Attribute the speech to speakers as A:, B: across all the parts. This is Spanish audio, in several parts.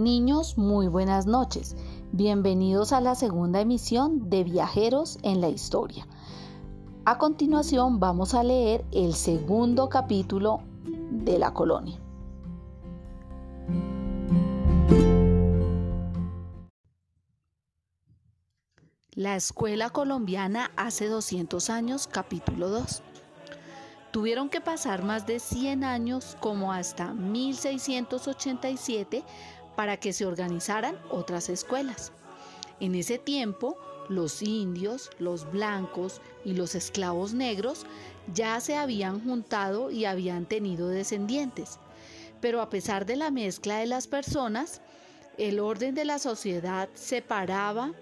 A: Niños, muy buenas noches. Bienvenidos a la segunda emisión de Viajeros en la Historia. A continuación vamos a leer el segundo capítulo de la colonia. La Escuela Colombiana hace 200 años, capítulo 2. Tuvieron que pasar más de 100 años como hasta 1687 para que se organizaran otras escuelas. En ese tiempo, los indios, los blancos y los esclavos negros ya se habían juntado y habían tenido descendientes. Pero a pesar de la mezcla de las personas, el orden de la sociedad separaba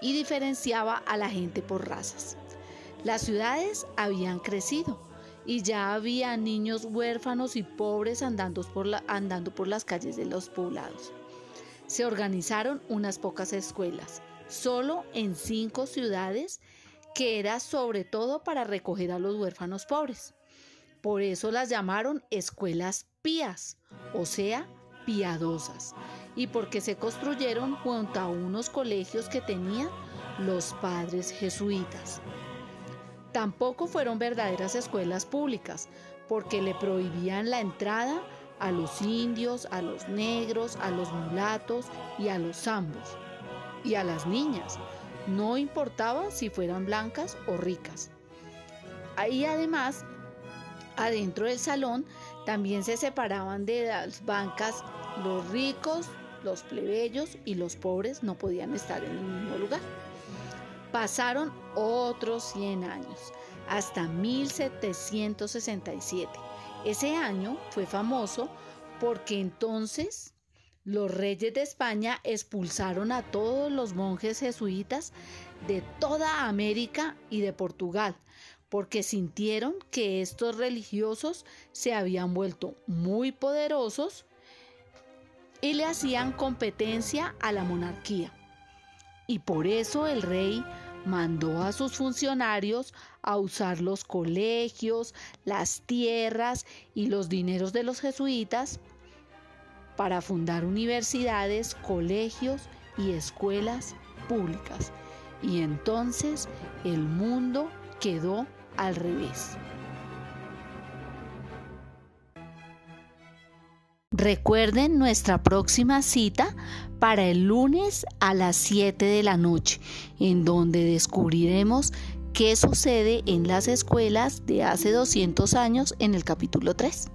A: y diferenciaba a la gente por razas. Las ciudades habían crecido y ya había niños huérfanos y pobres andando por, andando por las calles de los poblados. Se organizaron unas pocas escuelas, solo en cinco ciudades, que era sobre todo para recoger a los huérfanos pobres. Por eso las llamaron escuelas pías, o sea, piadosas, y porque se construyeron junto a unos colegios que tenían los padres jesuitas. Tampoco fueron verdaderas escuelas públicas, porque le prohibían la entrada a los indios, a los negros, a los mulatos y a los zambos. Y a las niñas, no importaba si fueran blancas o ricas. Ahí además, adentro del salón, también se separaban de las bancas los ricos, los plebeyos y los pobres no podían estar en el mismo lugar. Pasaron otros 100 años, hasta 1767. Ese año fue famoso porque entonces los reyes de España expulsaron a todos los monjes jesuitas de toda América y de Portugal, porque sintieron que estos religiosos se habían vuelto muy poderosos y le hacían competencia a la monarquía. Y por eso el rey mandó a sus funcionarios a usar los colegios, las tierras y los dineros de los jesuitas para fundar universidades, colegios y escuelas públicas. Y entonces el mundo quedó al revés. Recuerden nuestra próxima cita para el lunes a las 7 de la noche, en donde descubriremos qué sucede en las escuelas de hace 200 años en el capítulo 3.